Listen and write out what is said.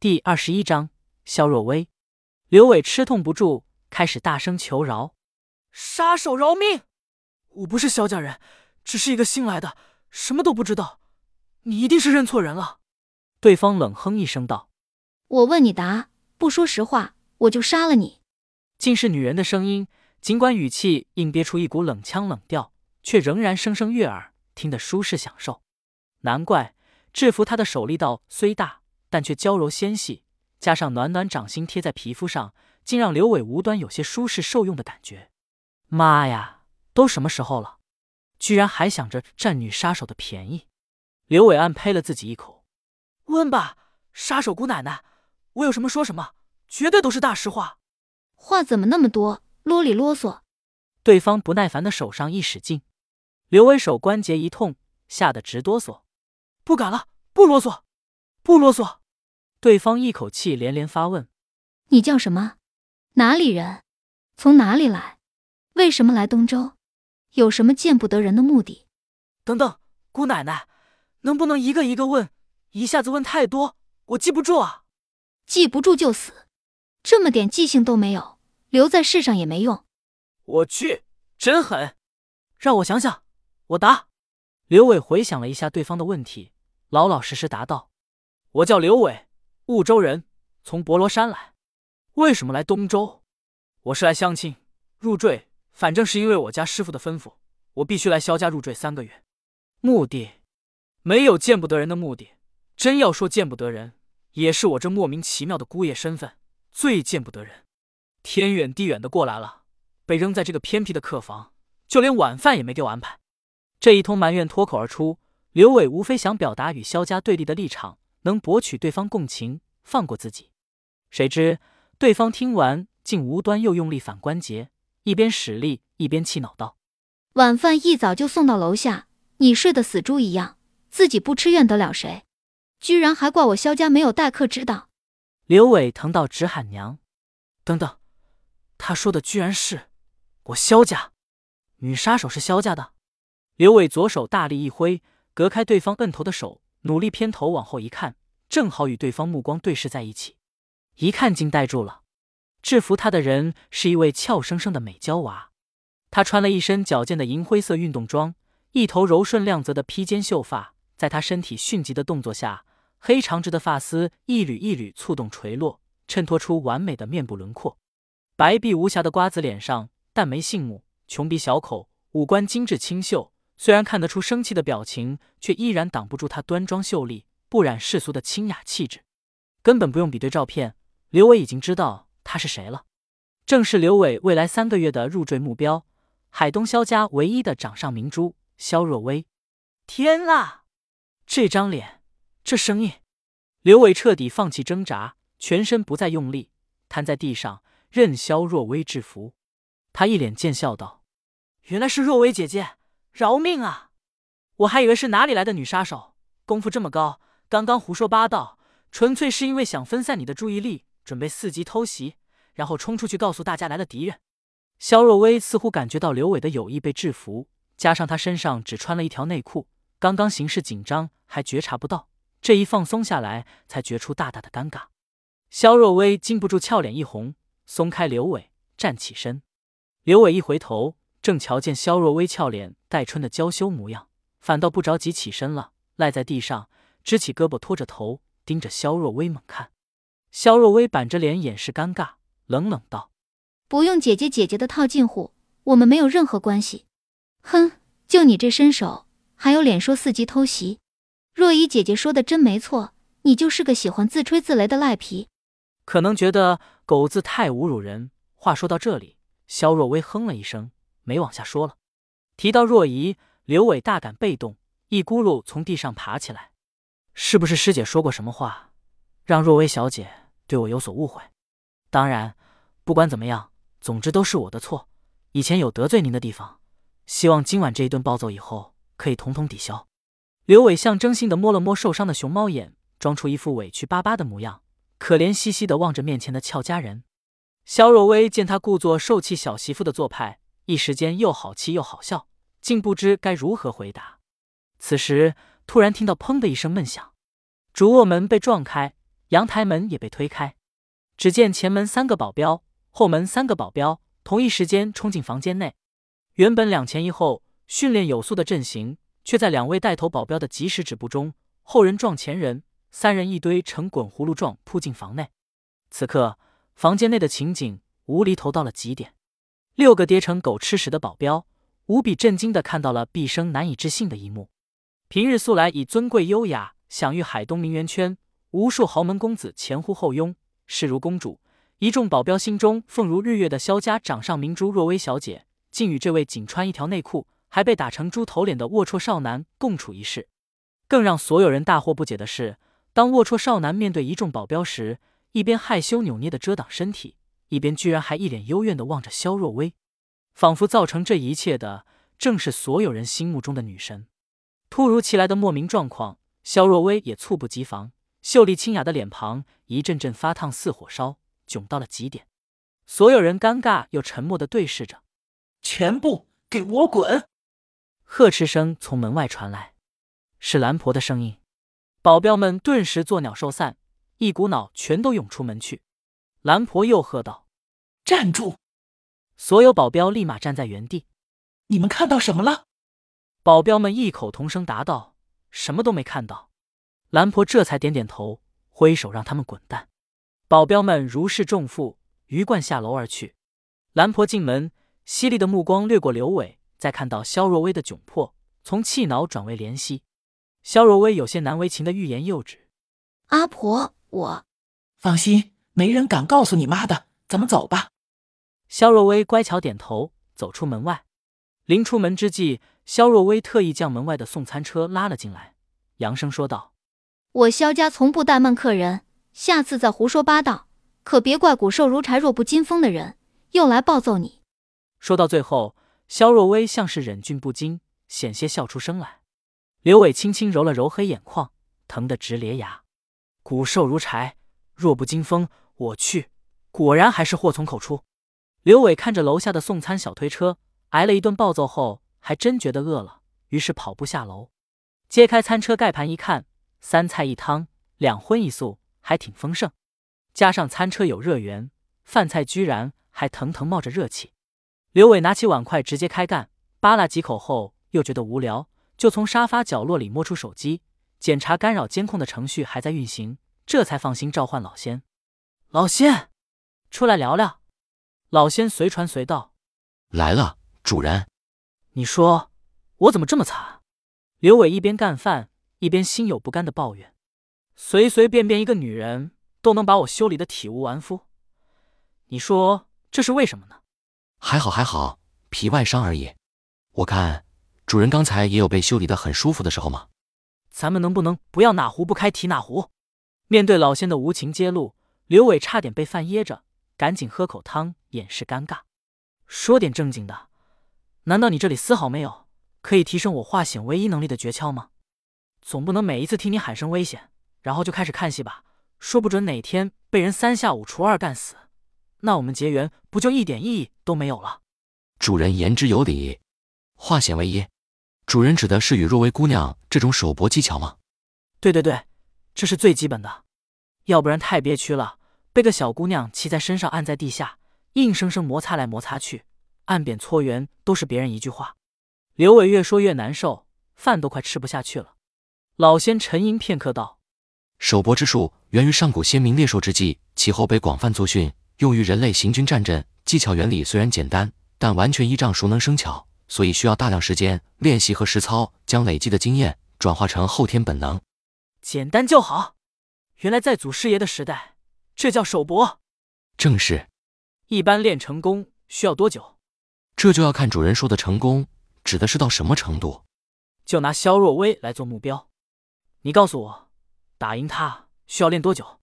第二十一章，肖若薇。刘伟吃痛不住，开始大声求饶：“杀手饶命！我不是萧家人，只是一个新来的，什么都不知道。你一定是认错人了。”对方冷哼一声道：“我问你答，不说实话，我就杀了你。”竟是女人的声音，尽管语气硬憋出一股冷腔冷调，却仍然声声悦耳，听得舒适享受。难怪制服他的手力道虽大，但却娇柔纤细。加上暖暖掌心贴在皮肤上，竟让刘伟无端有些舒适受用的感觉。妈呀，都什么时候了，居然还想着占女杀手的便宜！刘伟暗呸了自己一口。问吧，杀手姑奶奶，我有什么说什么，绝对都是大实话。话怎么那么多，啰里啰嗦？对方不耐烦的手上一使劲，刘伟手关节一痛，吓得直哆嗦。不敢了，不啰嗦，不啰嗦。对方一口气连连发问：“你叫什么？哪里人？从哪里来？为什么来东周？有什么见不得人的目的？”等等，姑奶奶，能不能一个一个问？一下子问太多，我记不住啊！记不住就死，这么点记性都没有，留在世上也没用。我去，真狠！让我想想，我答。刘伟回想了一下对方的问题，老老实实答道：“我叫刘伟。”婺州人，从博罗山来。为什么来东周？我是来相亲入赘，反正是因为我家师傅的吩咐，我必须来萧家入赘三个月。目的没有见不得人的目的，真要说见不得人，也是我这莫名其妙的姑爷身份最见不得人。天远地远的过来了，被扔在这个偏僻的客房，就连晚饭也没给我安排。这一通埋怨脱口而出，刘伟无非想表达与萧家对立的立场。能博取对方共情，放过自己，谁知对方听完，竟无端又用力反关节，一边使力一边气恼道：“晚饭一早就送到楼下，你睡得死猪一样，自己不吃怨得了谁？居然还怪我萧家没有待客之道。”刘伟疼到直喊娘！等等，他说的居然是我萧家女杀手是萧家的。刘伟左手大力一挥，隔开对方摁头的手。努力偏头往后一看，正好与对方目光对视在一起，一看竟呆住了。制服他的人是一位俏生生的美娇娃，她穿了一身矫健的银灰色运动装，一头柔顺亮泽的披肩秀发，在她身体迅疾的动作下，黑长直的发丝一缕一缕簇动垂落，衬托出完美的面部轮廓。白璧无瑕的瓜子脸上，淡眉杏目，琼鼻小口，五官精致清秀。虽然看得出生气的表情，却依然挡不住她端庄秀丽、不染世俗的清雅气质。根本不用比对照片，刘伟已经知道她是谁了。正是刘伟未来三个月的入赘目标——海东萧家唯一的掌上明珠萧若薇。天啊，这张脸，这声音！刘伟彻底放弃挣扎，全身不再用力，瘫在地上，任萧若薇制服。他一脸贱笑道：“原来是若薇姐姐。”饶命啊！我还以为是哪里来的女杀手，功夫这么高。刚刚胡说八道，纯粹是因为想分散你的注意力，准备伺机偷袭，然后冲出去告诉大家来了敌人。肖若薇似乎感觉到刘伟的有意被制服，加上他身上只穿了一条内裤，刚刚形势紧张还觉察不到，这一放松下来，才觉出大大的尴尬。肖若薇禁不住俏脸一红，松开刘伟，站起身。刘伟一回头。正瞧见萧若薇俏脸带春的娇羞模样，反倒不着急起身了，赖在地上，支起胳膊托着头，盯着萧若薇猛看。萧若薇板着脸掩饰尴尬，冷冷道：“不用姐姐姐姐的套近乎，我们没有任何关系。哼，就你这身手，还有脸说伺机偷袭？若依姐姐说的真没错，你就是个喜欢自吹自擂的赖皮。可能觉得狗字太侮辱人。话说到这里，萧若薇哼了一声。没往下说了。提到若仪，刘伟大感被动，一咕噜从地上爬起来。是不是师姐说过什么话，让若薇小姐对我有所误会？当然，不管怎么样，总之都是我的错。以前有得罪您的地方，希望今晚这一顿暴揍以后可以统统抵消。刘伟象征性的摸了摸受伤的熊猫眼，装出一副委屈巴巴的模样，可怜兮兮的望着面前的俏佳人。肖若薇见他故作受气小媳妇的做派。一时间又好气又好笑，竟不知该如何回答。此时突然听到“砰”的一声闷响，主卧门被撞开，阳台门也被推开，只见前门三个保镖，后门三个保镖，同一时间冲进房间内。原本两前一后、训练有素的阵型，却在两位带头保镖的及时止步中，后人撞前人，三人一堆成滚葫芦状扑进房内。此刻，房间内的情景无厘头到了极点。六个跌成狗吃屎的保镖，无比震惊的看到了毕生难以置信的一幕。平日素来以尊贵优雅享誉海东名媛圈，无数豪门公子前呼后拥，视如公主。一众保镖心中凤如日月的萧家掌上明珠若薇小姐，竟与这位仅穿一条内裤还被打成猪头脸的龌龊少男共处一室。更让所有人大惑不解的是，当龌龊少男面对一众保镖时，一边害羞扭捏的遮挡身体，一边居然还一脸幽怨的望着萧若薇，仿佛造成这一切的正是所有人心目中的女神。突如其来的莫名状况，萧若薇也猝不及防，秀丽清雅的脸庞一阵阵发烫，似火烧。窘到了极点，所有人尴尬又沉默的对视着。全部给我滚！呵斥声从门外传来，是兰婆的声音。保镖们顿时作鸟兽散，一股脑全都涌出门去。兰婆又喝道：“站住！”所有保镖立马站在原地。你们看到什么了？保镖们异口同声答道：“什么都没看到。”兰婆这才点点头，挥手让他们滚蛋。保镖们如释重负，鱼贯下楼而去。兰婆进门，犀利的目光掠过刘伟，再看到肖若薇的窘迫，从气恼转为怜惜。肖若薇有些难为情的欲言又止：“阿婆，我放心，没人敢告诉你妈的。咱们走吧。”肖若薇乖巧点头，走出门外。临出门之际，肖若薇特意将门外的送餐车拉了进来，扬声说道：“我肖家从不怠慢客人。”下次再胡说八道，可别怪骨瘦如柴、弱不禁风的人又来暴揍你。说到最后，肖若薇像是忍俊不禁，险些笑出声来。刘伟轻轻揉了揉黑眼眶，疼得直咧牙。骨瘦如柴，弱不禁风，我去，果然还是祸从口出。刘伟看着楼下的送餐小推车，挨了一顿暴揍后，还真觉得饿了，于是跑步下楼，揭开餐车盖盘一看，三菜一汤，两荤一素。还挺丰盛，加上餐车有热源，饭菜居然还腾腾冒着热气。刘伟拿起碗筷直接开干，扒拉几口后又觉得无聊，就从沙发角落里摸出手机，检查干扰监控的程序还在运行，这才放心召唤老仙。老仙，出来聊聊。老仙随传随到，来了，主人。你说我怎么这么惨？刘伟一边干饭一边心有不甘的抱怨。随随便便一个女人都能把我修理的体无完肤，你说这是为什么呢？还好还好，皮外伤而已。我看主人刚才也有被修理的很舒服的时候吗？咱们能不能不要哪壶不开提哪壶？面对老仙的无情揭露，刘伟差点被饭噎着，赶紧喝口汤掩饰尴尬。说点正经的，难道你这里丝毫没有可以提升我化险为夷能力的诀窍吗？总不能每一次听你喊声危险。然后就开始看戏吧，说不准哪天被人三下五除二干死，那我们结缘不就一点意义都没有了？主人言之有理，化险为夷，主人指的是与若薇姑娘这种手搏技巧吗？对对对，这是最基本的，要不然太憋屈了，被个小姑娘骑在身上按在地下，硬生生摩擦来摩擦去，按扁搓圆都是别人一句话。刘伟越说越难受，饭都快吃不下去了。老仙沉吟片刻道。手搏之术源于上古先民猎兽之技，其后被广泛作训，用于人类行军战阵。技巧原理虽然简单，但完全依仗熟能生巧，所以需要大量时间练习和实操，将累积的经验转化成后天本能。简单就好。原来在祖师爷的时代，这叫手搏。正是。一般练成功需要多久？这就要看主人说的成功指的是到什么程度。就拿萧若薇来做目标，你告诉我。打赢他需要练多久？